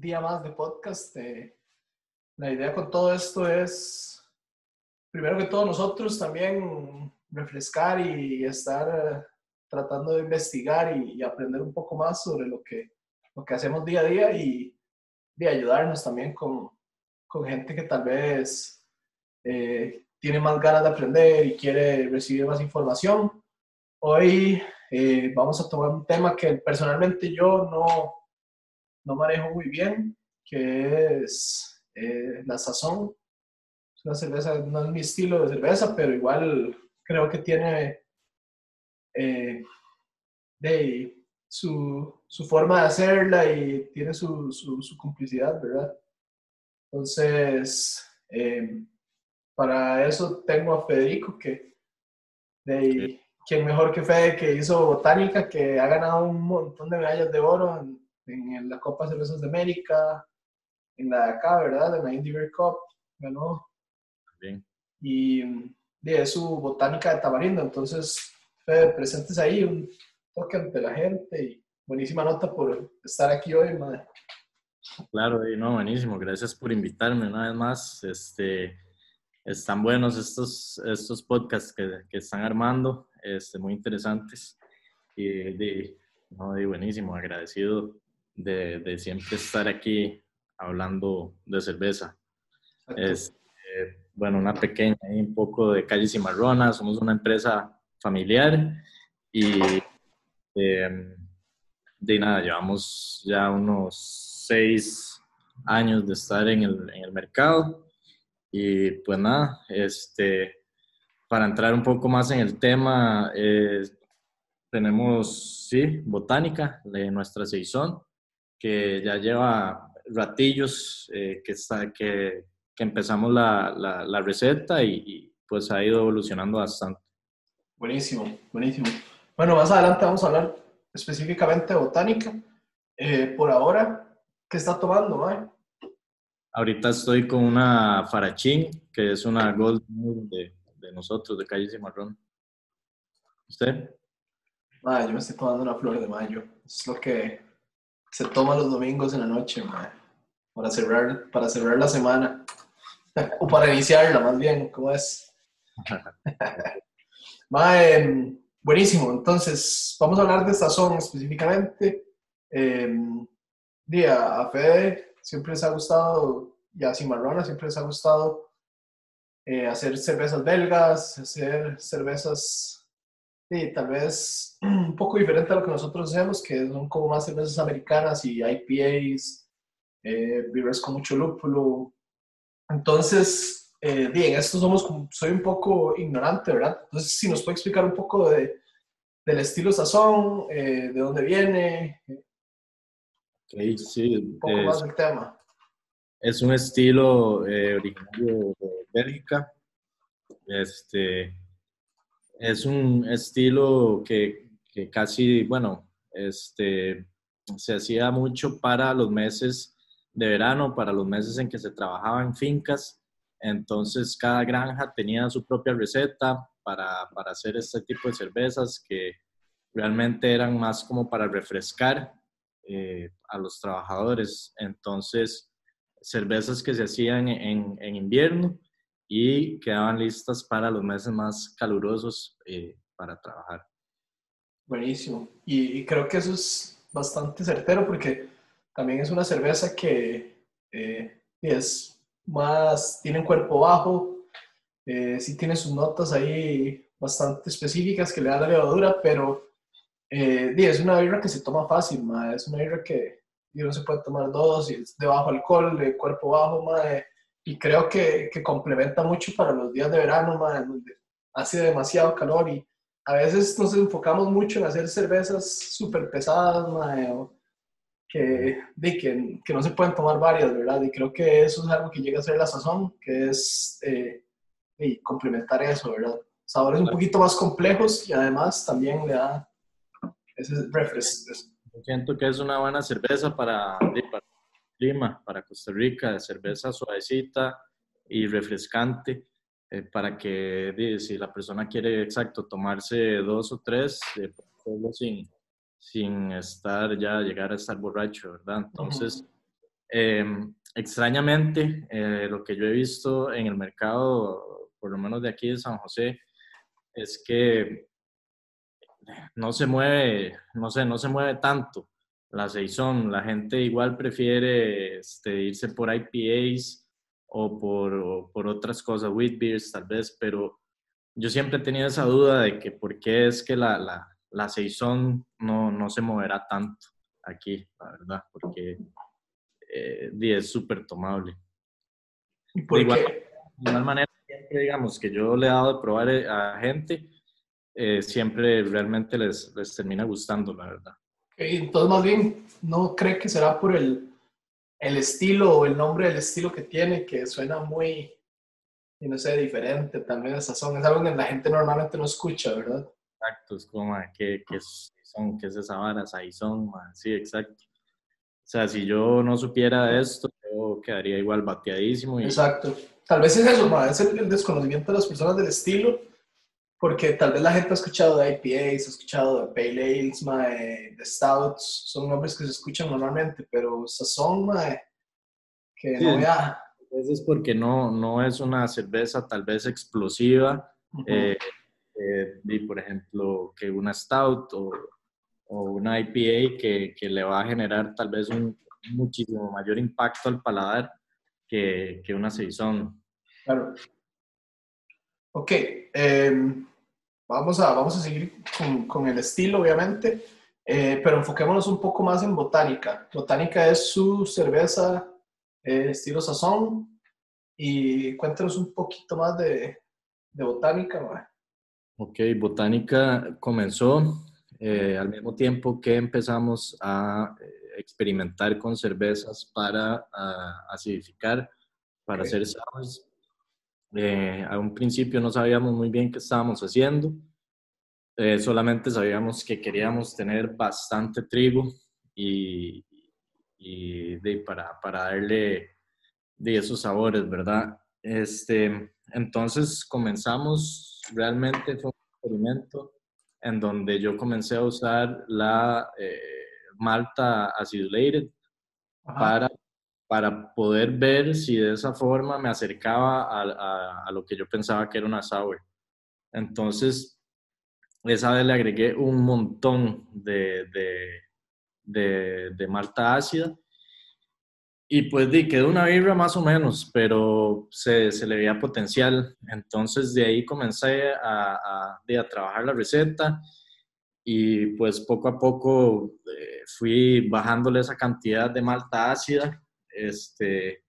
Día más de podcast. Eh, la idea con todo esto es, primero que todo, nosotros también refrescar y estar eh, tratando de investigar y, aprender un poco más sobre lo que, lo que hacemos día a día y de ayudarnos también con, con gente que tal vez eh, tiene más ganas de aprender y quiere recibir más información. Hoy eh, vamos a tomar un tema que personalmente yo no, no manejo muy bien, que es eh, la sazón. Es una cerveza, no es mi estilo de cerveza, pero igual creo que tiene eh, de, su, su, forma de hacerla y tiene su, su, complicidad, ¿verdad? Entonces, para eso tengo a Federico que de, quién mejor que Fede, que hizo botánica, que ha ganado un montón de medallas de oro en, la Copa Cervezas de América, en la de acá, ¿verdad? En la Indy Beer Cup, ganó. Bien. Y de su botánica de Tamarindo. Entonces, Fede, presentes ahí, un toque ante la gente y buenísima nota por estar aquí hoy, madre. Claro, y no, buenísimo. Gracias por invitarme una vez más. Este, están buenos estos, estos podcasts que, que están armando, este, muy interesantes y de, no, de buenísimo, agradecido de, de, siempre estar aquí hablando de cerveza. Es, este, bueno, una pequeña, un poco de Calles y Marronas, somos una empresa familiar y em, de nada, llevamos ya unos seis años de estar en el, en el mercado. Y pues nada, este, para entrar un poco más en el tema, eh, tenemos, sí, botánica de nuestra Saison, que ya lleva ratillos eh, que, está, que, que empezamos la, la, receta y, pues ha ido evolucionando bastante. Buenísimo, buenísimo. Bueno, más adelante vamos a hablar específicamente de botánica. Eh, por ahora, ¿qué está tomando, Mae? Ahorita estoy con una Farachín, que es una Gold de, de nosotros, de Calle Cimarrón. ¿Usted? Ah, yo me estoy tomando una flor de mayo. Es lo que se toma los domingos en la noche, para cerrar, para cerrar la semana. o para iniciarla, más bien, ¿cómo es? Em, buenísimo. Entonces, vamos a hablar de sazón específicamente. Eh, día, a Fede siempre les ha gustado, y a Cimarrona siempre les ha gustado eh, hacer cervezas belgas, hacer cervezas y tal vez un poco diferente a lo que nosotros hacemos, que son como más cervezas americanas y IPAs, eh, beers con mucho lúpulo. Entonces, eh, bien, esto somos, soy un poco ignorante, ¿verdad? Entonces, si nos puede explicar un poco de, del estilo sazón, eh, de dónde viene, sí. Un poco más del tema. Es un estilo eh, originario de Bélgica. Este, es un estilo que, que, casi, bueno, este, se hacía mucho para los meses de verano, para los meses en que se trabajaba en fincas. Entonces, cada granja tenía su propia receta para, para hacer este tipo de cervezas que realmente eran más como para refrescar eh, a los trabajadores. Entonces, cervezas que se hacían en, en, invierno y quedaban listas para los meses más calurosos eh, para trabajar. Buenísimo. Y, creo que eso es bastante certero porque también es una cerveza que eh, es más, tiene un cuerpo bajo, eh, sí tiene sus notas ahí bastante específicas que le dan la levadura, pero eh, es una birra que se toma fácil, es una birra que no se puede tomar dos, y es de bajo alcohol, de cuerpo bajo, y creo que, que, complementa mucho para los días de verano, donde hace demasiado calor y a veces nos enfocamos mucho en hacer cervezas súper pesadas, que, de, que, que, no se pueden tomar varias, ¿verdad? Y creo que eso es algo que llega a ser la sazón, que es eh, complementar eso, ¿verdad? Sabores un poquito más complejos y además también le da ese es Siento que es una buena cerveza para, para clima, para Costa Rica, cerveza suavecita y refrescante, eh, para que si la persona quiere exacto tomarse dos o tres, eh, sin, sin estar ya, llegar a estar borracho, ¿verdad? Entonces, em, extrañamente, eh, lo que yo he visto en el mercado, por lo menos de aquí de San José, es que no se mueve, no sé, no se mueve tanto la Saison. La gente igual prefiere este, irse por IPAs o por, por otras cosas, wheat beers tal vez, pero yo siempre he tenido esa duda de que por qué es que la, la, la Saison no, no se moverá tanto aquí, la verdad, porque eh, es súper tomable. ¿Y por igual, qué? De igual manera, siempre digamos que yo le he dado de probar eh, a gente, eh, siempre realmente les, les termina gustando, la verdad. Entonces, más bien, ¿no cree que será por el, el estilo o el nombre del estilo que tiene, que suena muy, y no sé, diferente, también esa sazón? Es algo que la gente normalmente no escucha, ¿verdad? Exacto, es como, ¿qué, qué son? ¿Qué es esa vara? Saizón, sí, exacto. O sea, si yo no supiera esto, yo quedaría igual bateadísimo. Y... Exacto. Tal vez es eso, ma, es el, el, desconocimiento de las personas del estilo, porque tal vez la gente ha escuchado de IPAs, ha escuchado de Pale Ales, ma, de, Stouts, son nombres que se escuchan normalmente, pero sazón, ma, que Sí, no ya... Es porque no, no es una cerveza tal vez explosiva, Ujú. eh, eh, y por ejemplo, que una Stout o, o una IPA que, que le va a generar tal vez un muchísimo mayor impacto al paladar que, que una Saison. Claro. Ok, em, vamos, a, vamos a seguir con, con el estilo, obviamente, eh, pero enfoquémonos un poco más en botánica. Botánica es su cerveza eh, estilo sazón y cuéntanos un poquito más de, de botánica. ma. Ok, Botánica comenzó eh, al mismo tiempo que empezamos a eh, experimentar con cervezas para ah, acidificar, para Ok. hacer sours. Eh, a un principio no sabíamos muy bien qué estábamos haciendo, eh, solamente sabíamos que queríamos tener bastante trigo y, y de, para, para darle de esos sabores, ¿verdad? Este, entonces comenzamos, realmente fue un experimento en donde yo comencé a usar la eh, malta acidulated Ajá. para, para poder ver si de esa forma me acercaba a, a- a lo que yo pensaba que era una sour. Entonces, esa vez le agregué un montón de, de, de- de malta ácida y pues di, quedó una birra más o menos, pero se, se le veía potencial. Entonces de ahí comencé a, a, di, a trabajar la receta y pues poco a poco eh, fui bajándole esa cantidad de malta ácida este,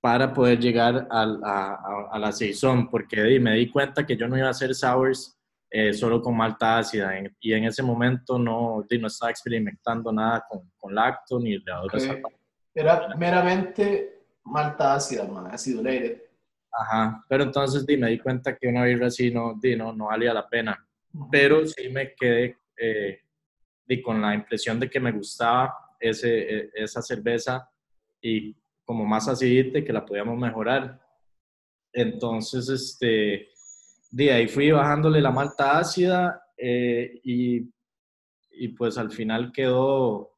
para poder llegar al- a, a- a la saison, porque me di cuenta que yo no iba a hacer sours eh, solo con malta ácida en- y en ese momento no, no estaba experimentando nada con, con lacto ni levaduras Ok. alpacas. Era meramente malta ácida, ma, acidulated. Ajá, pero entonces di, me di cuenta que una birra así no, di, no, no valía la pena. Pero sí me quedé eh, di, con la impresión de que me gustaba ese, e- esa cerveza y como más y que la podíamos mejorar. Entonces, este, de ahí fui bajándole la malta ácida eh, y, y pues al final quedó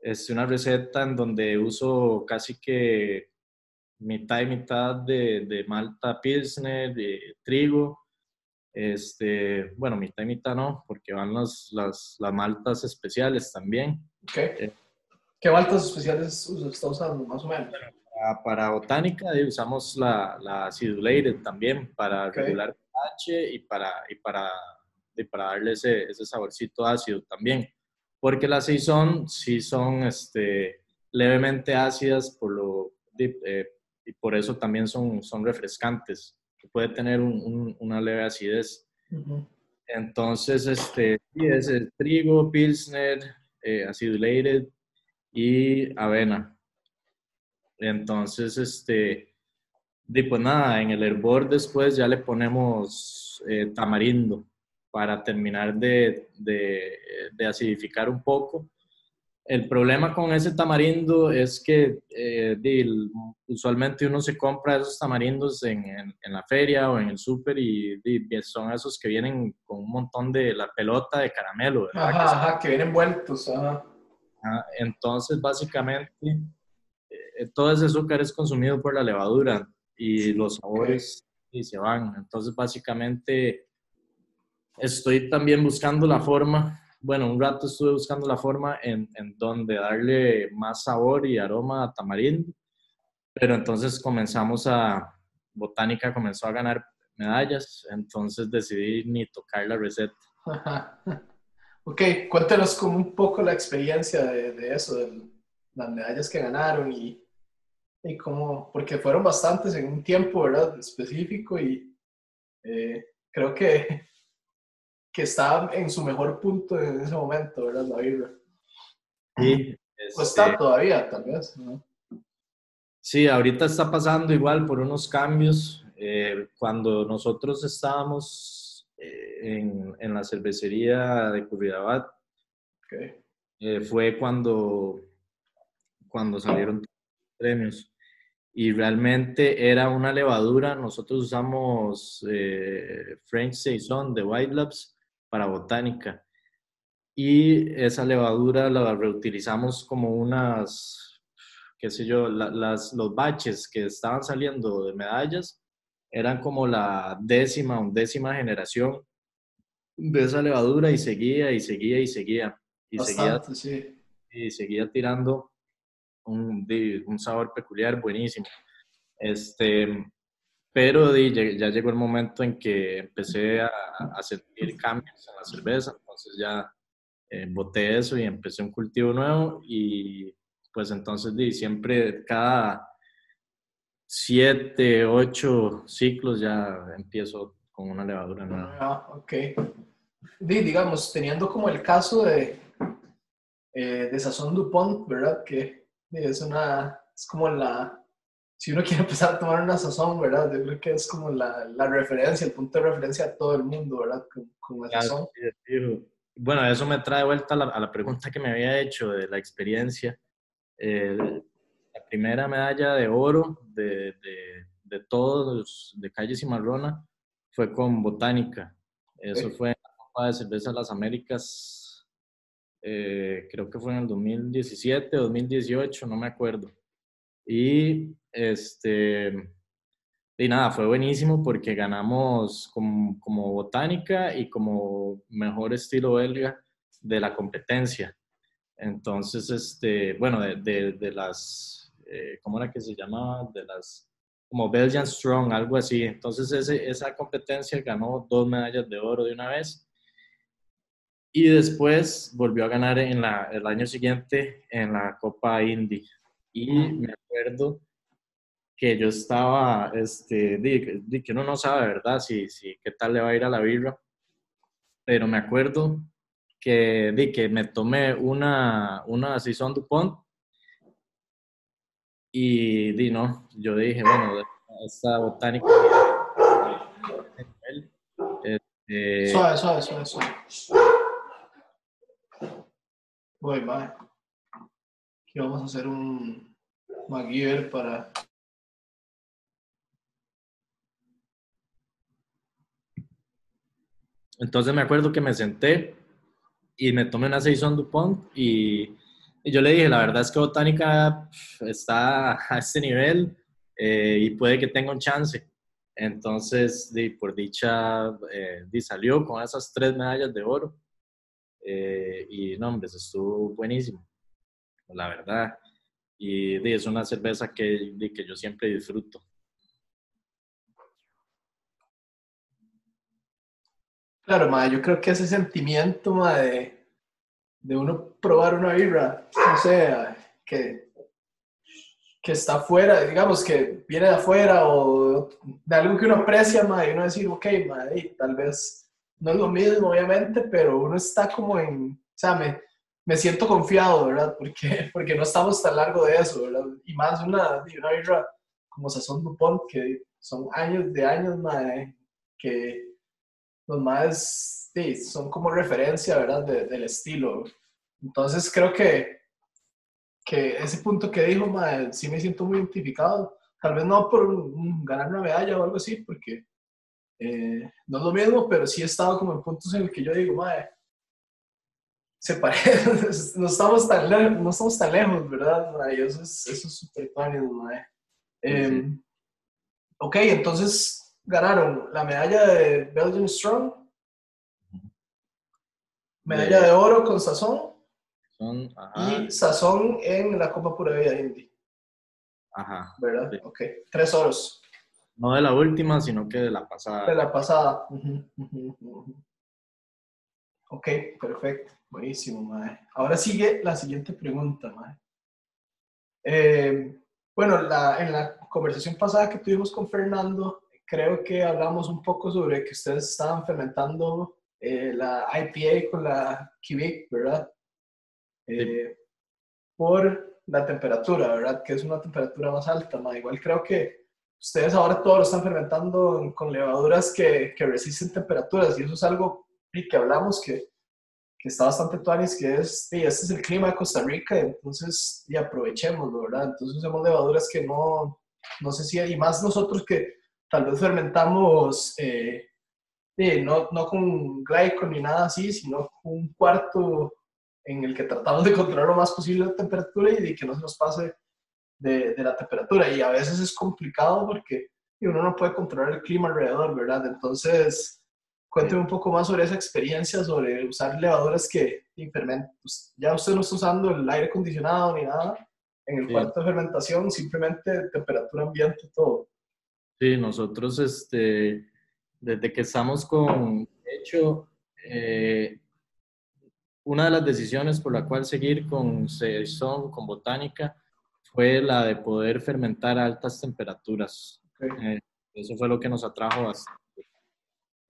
este, una receta en donde uso casi que mitad y mitad de, de malta pilsner, de trigo, este, bueno, mitad y mitad no, porque van las, las, las maltas especiales también. Ok. ¿Qué maltas especiales está usando, más o menos? Para, para botánica eh, usamos la, la acidulated también para Ok. regular pH y para, y para, y para darle ese, ese saborcito ácido también. Porque las Saison sí son este, levemente ácidas por lo, eh, y por eso también son, son refrescantes. Puede tener un- un- una leve acidez. Entonces, este, sí, es el trigo, pilsner, eh, acidulated y avena. Entonces, este, di, pues nada, en el hervor después ya le ponemos eh, tamarindo para terminar de, de- acidificar un poco. el problema con ese tamarindo es que eh, usualmente uno se compra esos tamarindos en, en, la feria o en el súper y, son esos que vienen con un montón de la pelota de caramelo. Ajá, que vienen vueltos. Ajá. Entonces, básicamente, eh, todo ese azúcar es consumido por la levadura y los sabores y se van. Entonces, básicamente, estoy también buscando la forma bueno, un rato estuve buscando la forma en, en donde darle más sabor y aroma a tamarindo, pero entonces comenzamos a, Botánica comenzó a ganar medallas, entonces decidí ni tocar la receta. ok, cuéntanos como un poco la experiencia de, de eso, de las medallas que ganaron y, y cómo, porque fueron bastantes en un tiempo, ¿verdad? Específico y eh, creo que que estaba en su mejor punto en ese momento, ¿verdad? La Biblia. Sí. o está este todavía, tal vez, ¿no? Sí, ahorita está pasando igual por unos cambios. Eh, cuando nosotros estábamos en, en, la cervecería de Curridabat, eh, fue cuando, cuando salieron premios. Y realmente era una levadura. Nosotros usamos French Saison de White Labs para botánica. Y esa levadura la reutilizamos como unas, qué sé yo, las, los baches que estaban saliendo de medallas eran como la décima, undécima generación de esa levadura y seguía y seguía y seguía. Y, seguía, y seguía tirando un, un sabor peculiar buenísimo. Este, pero ya llegó el momento en que empecé a, sentir cambios en la cerveza, entonces ya eh, boté eso y empecé un cultivo nuevo y pues entonces di, siempre cada siete, ocho ciclos ya empiezo con una levadura nueva. Ah, ok. digamos, teniendo como el caso de, eh, de Sazón Dupont, ¿verdad? Que es una, es como la, si uno quiere empezar a tomar una sazón, ¿verdad? Yo creo que es como la, la referencia, el punto de referencia a todo el mundo, ¿verdad? Con, la sazón. Bueno, eso me trae vuelta a la, a la, pregunta que me había hecho de la experiencia. Eh, la primera medalla de oro de, de, de, todos, de Calle Cimarrona, fue con Botánica. Eso fue en la Copa de Cerveza de las Américas, eh, creo que fue en el 2017 o 2018, no me acuerdo. Y este, y nada, fue buenísimo porque ganamos como, como, botánica y como mejor estilo belga de la competencia. Entonces, este, bueno, de, de, las, eh, ¿cómo era que se llamaba? De las, como Belgian Strong, algo así. Entonces, ese, esa competencia ganó dos medallas de oro de una vez. Y después volvió a ganar en la, el año siguiente en la Copa Indy. Y me acuerdo que yo estaba, este, di, que uno no sabe, ¿verdad? Si, si, qué tal le va a ir a la birra. Pero me acuerdo que, di, que me tomé una, una Saison Dupont y di, no, yo dije, bueno, esta botánica... Este, suave, suave, suave, suave. Voy, bye. Aquí vamos a hacer un MacGyver para Entonces me acuerdo que me senté y me tomé una Saison Dupont y, y yo le dije, la verdad es que Botánica está a este nivel eh, y puede que tenga un chance. Entonces, di, por dicha, eh, di, salió con esas tres medallas de oro. Eh, y no, hombre, estuvo buenísimo, la verdad. Y di, es una cerveza que, que yo siempre disfruto. Claro, ma, yo creo que ese sentimiento ma, de, de uno probar una birra, no sé, que, que está afuera, digamos que viene de afuera o de algo que uno aprecia, ma, y uno decir, ok, tal vez no es lo mismo, obviamente, pero uno está como en, o sea, me, me siento confiado, ¿verdad? Porque, porque no estamos tan largo de eso, ¿verdad? Y más una, una birra como Sazón Dupont, que son años de años, ma, que los más sí, son como referencia, ¿verdad? del estilo. Entonces creo que que ese punto que dijo, mae, sí me siento muy identificado. Tal vez no por ganar una medalla o algo así, porque eh, no es lo mismo, pero sí he estado como en puntos en el que yo digo, mae, se parece, no estamos tan lejos, no estamos tan lejos, ¿verdad? Mae? Eso es eso es súper mae. Eh, Ok, entonces ganaron la medalla de Belgian Strong, medalla de, oro con Sazón y Sazón en la Copa Pura Vida Indy. Ajá. ¿Verdad? Ok, tres oros. No de la última, sino que de la pasada. De la pasada. Ok, perfecto. Buenísimo, mae. Ahora sigue la siguiente pregunta, mae. Eh, bueno, la, en la conversación pasada que tuvimos con Fernando, creo que hablamos un poco sobre que ustedes estaban fermentando eh, la IPA con la Kivik, ¿verdad? Eh, por la temperatura, ¿verdad? Que es una temperatura más alta, ¿no? Igual creo que ustedes ahora todos lo están fermentando con levaduras que, que resisten temperaturas y eso es algo que hablamos que que está bastante tuanis, que es, y este es el clima de Costa Rica, entonces, y aprovechémoslo, ¿verdad? Entonces usamos levaduras que no, no sé si, y más nosotros que tal vez fermentamos, eh, no, no con glycol ni nada así, sino con un cuarto en el que tratamos de controlar lo más posible la temperatura y de que no se nos pase de, de la temperatura. Y a veces es complicado porque uno no puede controlar el clima alrededor, ¿verdad? Entonces, Cuénteme un poco más sobre esa experiencia, sobre usar levaduras que fermentan. Pues, ya usted no está usando el aire acondicionado ni nada en el cuarto de fermentación, simplemente temperatura ambiente, todo. Sí, nosotros este, desde que estamos con, de hecho, eh, una de las decisiones por la cual seguir con Saison, con Botánica, fue la de poder fermentar a altas temperaturas. Eh, eso fue lo que nos atrajo bastante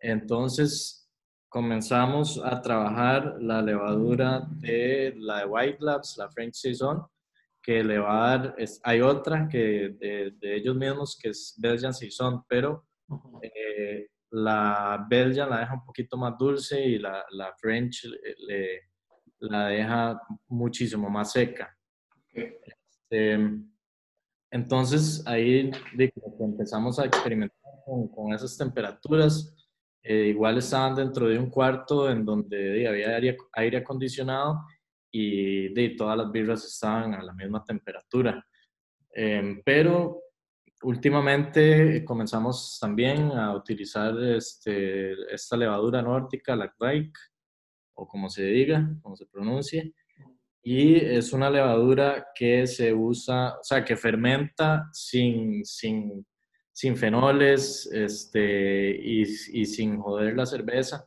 entonces comenzamos a trabajar la levadura de la de White Labs, la French Saison, que le va a dar, hay otra que de, ellos mismos que es Belgian Saison, pero eh, la Belgian la deja un poquito más dulce y la, la French le, la deja muchísimo más seca. Este, entonces ahí empezamos a experimentar con, con esas temperaturas. Eh, igual estaban dentro de un cuarto en donde había aire, aire acondicionado y de, todas las birras estaban a la misma temperatura. Em, pero últimamente comenzamos también a utilizar este, esta levadura nórdica, la Greik, o como se diga, como se pronuncie, y es una levadura que se usa, o sea, que fermenta sin, sin sin fenoles este, y, y, sin joder la cerveza,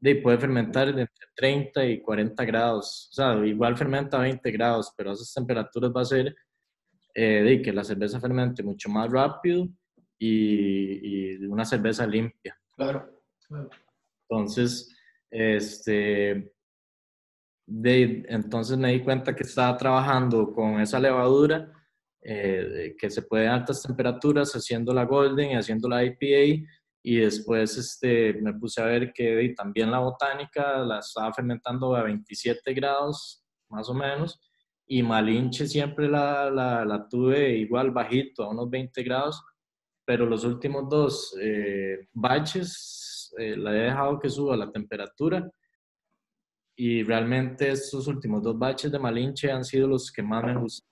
de, puede fermentar entre 30 y 40 grados. O sea, igual fermenta a 20 grados, pero a esas temperaturas va a ser eh, de que la cerveza fermente mucho más rápido y, y una cerveza limpia. Claro, claro. Entonces, este, de, entonces me di cuenta que estaba trabajando con esa levadura eh, que se puede a altas temperaturas haciendo la Golden y haciendo la IPA y después este, me puse a ver que también la botánica la estaba fermentando a 27 grados más o menos y Malinche siempre la, la, la tuve igual bajito a unos 20 grados pero los últimos dos eh, baches eh, la he dejado que suba la temperatura y realmente estos últimos dos baches de Malinche han sido los que más me gustan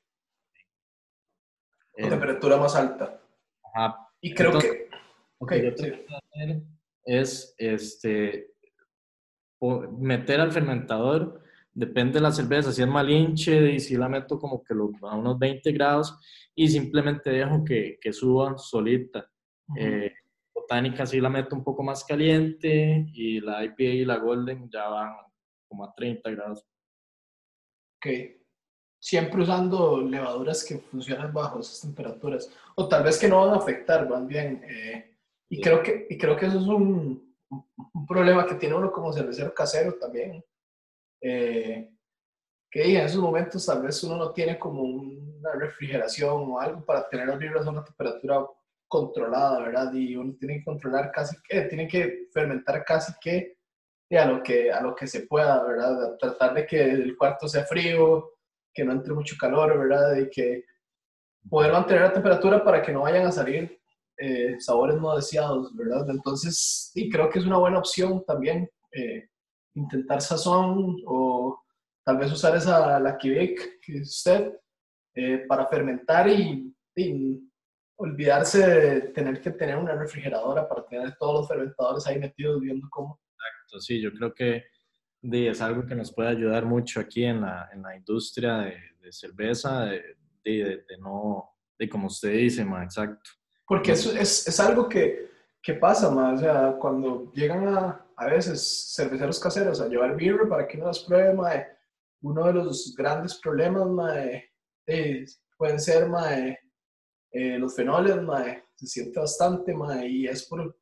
temperatura más alta. Ajá. Y creo que... Okay, lo que hacer es este, meter al fermentador, depende de la cerveza, si es malinche y si la meto como que a unos 20 grados y simplemente dejo que, que suba solita. Eh, botánica sí la meto un poco más caliente y la IPA y la Golden ya van como a 30 grados. Ok siempre usando levaduras que funcionan bajo esas temperaturas, o tal vez que no van a afectar, van bien. Eh, y, creo que, y creo que eso es un, un, problema que tiene uno como cervecero casero también. Eh, que en esos momentos tal vez uno no tiene como una refrigeración o algo para tener las birras a una temperatura controlada, ¿verdad? Y uno tiene que controlar casi que, tiene que fermentar casi que a lo que, a lo que se pueda, ¿verdad? Tratar de que el cuarto sea frío, que no entre mucho calor, ¿verdad? Y que poder mantener la temperatura para que no vayan a salir eh, sabores no deseados, ¿verdad? Entonces, sí, creo que es una buena opción también eh, intentar sazón o tal vez usar esa, la Quebec que usted, eh, para fermentar y, olvidarse de tener que tener una refrigeradora para tener todos los fermentadores ahí metidos viendo cómo. Exacto, sí, yo creo que es algo que nos puede ayudar mucho aquí en la, en la industria de, de cerveza, de, de, no, de como usted dice, ma, exacto. Porque eso es, es algo que, que pasa, ma, o sea, cuando llegan a, a veces cerveceros caseros a llevar birra para que uno las pruebe, ma, uno de los grandes problemas, ma, pueden ser, ma, eh, los fenoles, ma, se siente bastante, ma, y es por,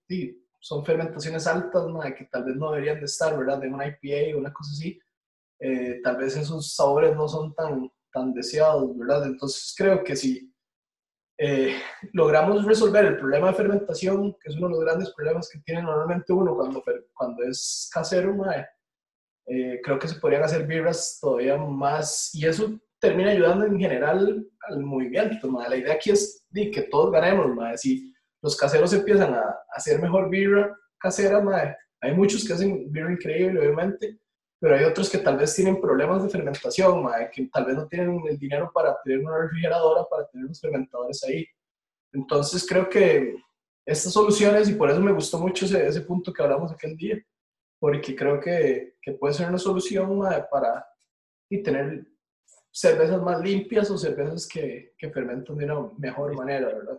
son fermentaciones altas, ma, que tal vez no deberían de estar, ¿verdad? De una IPA o una cosa así. Eh, tal vez esos sabores no son tan, tan deseados, ¿verdad? Entonces creo que si eh, logramos resolver el problema de fermentación, que es uno de los grandes problemas que tiene normalmente uno cuando, cuando es casero, eh, creo que se podrían hacer birras todavía más, y eso termina ayudando en general al movimiento. La idea aquí es de que todos ganemos. Si los caseros empiezan a, hacer mejor birra casera, hay muchos que hacen birra increíble, obviamente, pero hay otros que tal vez tienen problemas de fermentación, que tal vez no tienen el dinero para tener una refrigeradora, para tener los fermentadores ahí. Entonces creo que estas soluciones, y por eso me gustó mucho ese, ese punto que hablamos aquel día, porque creo que, que puede ser una solución para y tener cervezas más limpias o cervezas que, que fermentan de una mejor manera, ¿verdad?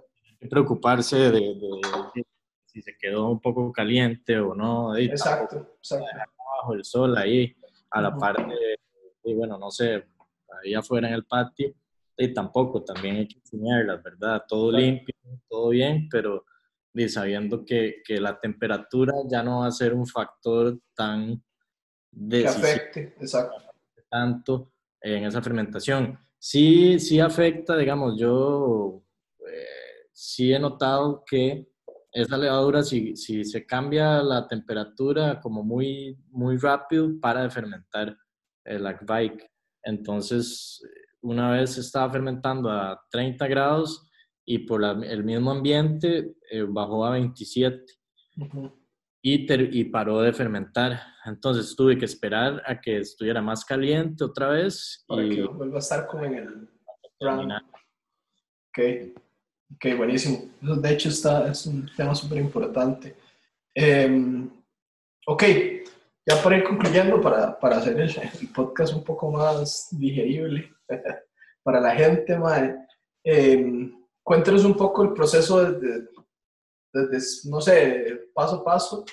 Preocuparse de, de, si se quedó un poco caliente o no. Exacto, exacto bajo el sol ahí, a la parte, y bueno, no sé, ahí afuera en el patio, y tampoco, también hay que enseñarlas, ¿verdad? Todo limpio, todo bien, pero y sabiendo que, que, la temperatura ya no va a ser un factor tan que afecte, exacto. tanto en esa fermentación. Sí, sí afecta, digamos, yo eh, sí he notado que esa levadura, si, si se cambia la temperatura como muy, muy rápido, para de fermentar el bike Entonces, una vez estaba fermentando a 30 grados y por el mismo ambiente eh, bajó a 27 y, y paró de fermentar. Entonces tuve que esperar a que estuviera más caliente otra vez. Para y, que vuelva a estar como en el... Ok. Ok, buenísimo. De hecho, está, es un tema súper importante. Em, ok, ya para ir concluyendo, para, para hacer el, podcast un poco más digerible para la gente, eh, cuéntenos un poco el proceso desde, desde, no sé, paso a paso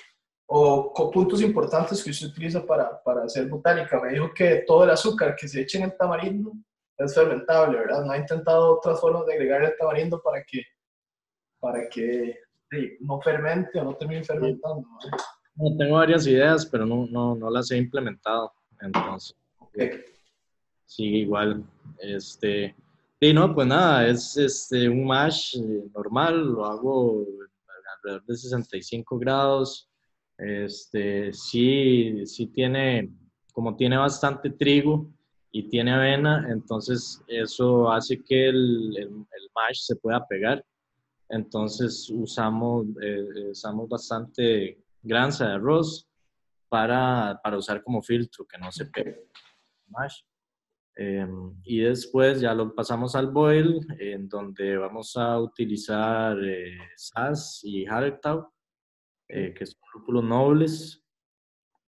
o puntos importantes que usted utiliza para, para hacer botánica. Me dijo que todo el azúcar que se echa en el tamarindo es fermentable, ¿verdad? No ha intentado otras formas de agregar el tamarindo para que, para que no fermente o no termine fermentando. ¿no? tengo varias ideas, pero no, no, no las he implementado. Entonces, sigue igual. Este, y no, pues nada, es este, un mash eh, normal, lo hago alrededor de 65 grados. Este, sí, sí tiene, como tiene bastante trigo, y tiene avena, entonces eso hace que el, el, mash se pueda pegar. Entonces usamos, eh, usamos bastante granza de arroz para, para, usar como filtro, que no se pegue el mash. Em, y después ya lo pasamos al boil, en donde vamos a utilizar eh, SAS y Hallertau, eh, que son lúpulos nobles,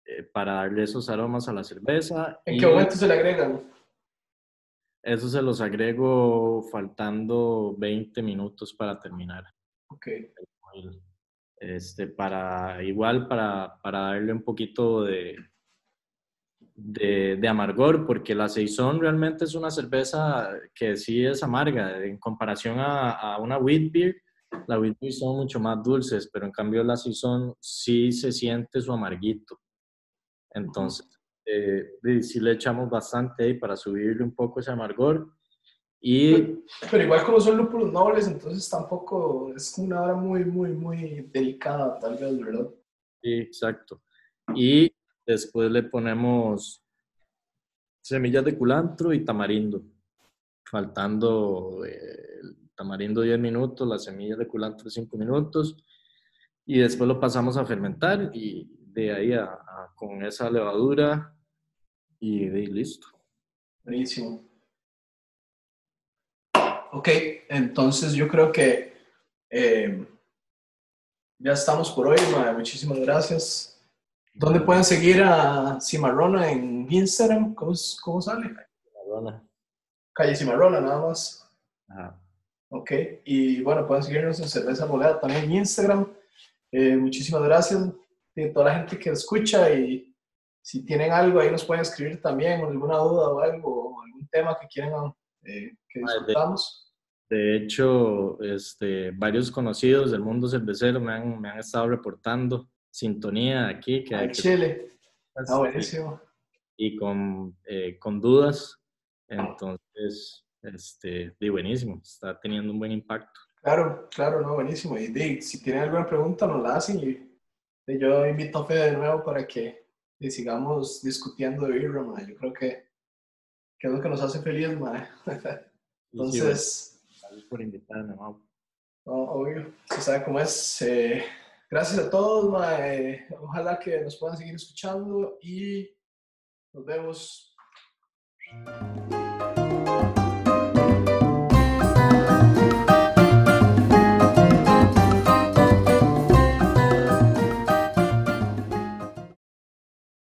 eh, para darle esos aromas a la cerveza. ¿En qué momento se le agregan? Eso se los agrego faltando 20 minutos para terminar. Ok. Este, para, igual para, para darle un poquito de, de, de, amargor, porque la Saison realmente es una cerveza que sí es amarga en comparación a, a una wheat beer. La wheat beer son mucho más dulces, pero en cambio la Saison sí se siente su amarguito. Entonces, eh, sí le echamos bastante ahí para subirle un poco ese amargor. Y... Pero, igual como son lúpulos nobles, entonces tampoco es una hora muy, muy, muy delicada, tal vez, ¿verdad? Sí, exacto. Y después le ponemos semillas de culantro y tamarindo. Faltando eh, el tamarindo 10 minutos, las semillas de culantro 5 minutos. Y después lo pasamos a fermentar y de ahí a, con esa levadura y, de, listo. Buenísimo. Ok, entonces yo creo que eh, ya estamos por hoy, Muchísimas gracias. ¿Dónde pueden seguir a Cimarrona en Instagram? ¿Cómo, cómo sale? Cimarrona. Calle Cimarrona, nada más. Ajá. Ok, y bueno, pueden seguirnos en Cerveza Moleda también en Instagram. Eh, muchísimas gracias a toda la gente que escucha y si tienen algo ahí nos pueden escribir también, alguna duda o algo, o algún tema que quieran eh, que ah, discutamos. De, hecho, este, varios conocidos del mundo cervecero me han, me han estado reportando sintonía aquí. Que hay Chile. Ah, buenísimo. Y, con, eh, con dudas. Entonces, este, di buenísimo, está teniendo un buen impacto. Claro, claro, no, buenísimo. Y si tienen alguna pregunta, nos la hacen y, yo invito a Fede de nuevo para que sigamos discutiendo de birra, Yo creo que, que, es lo que nos hace feliz, ma. Entonces... Gracias por invitarme, No, obvio, se sabe cómo es. Eh, Gracias a todos, mae. ojalá que nos puedan seguir escuchando y nos vemos.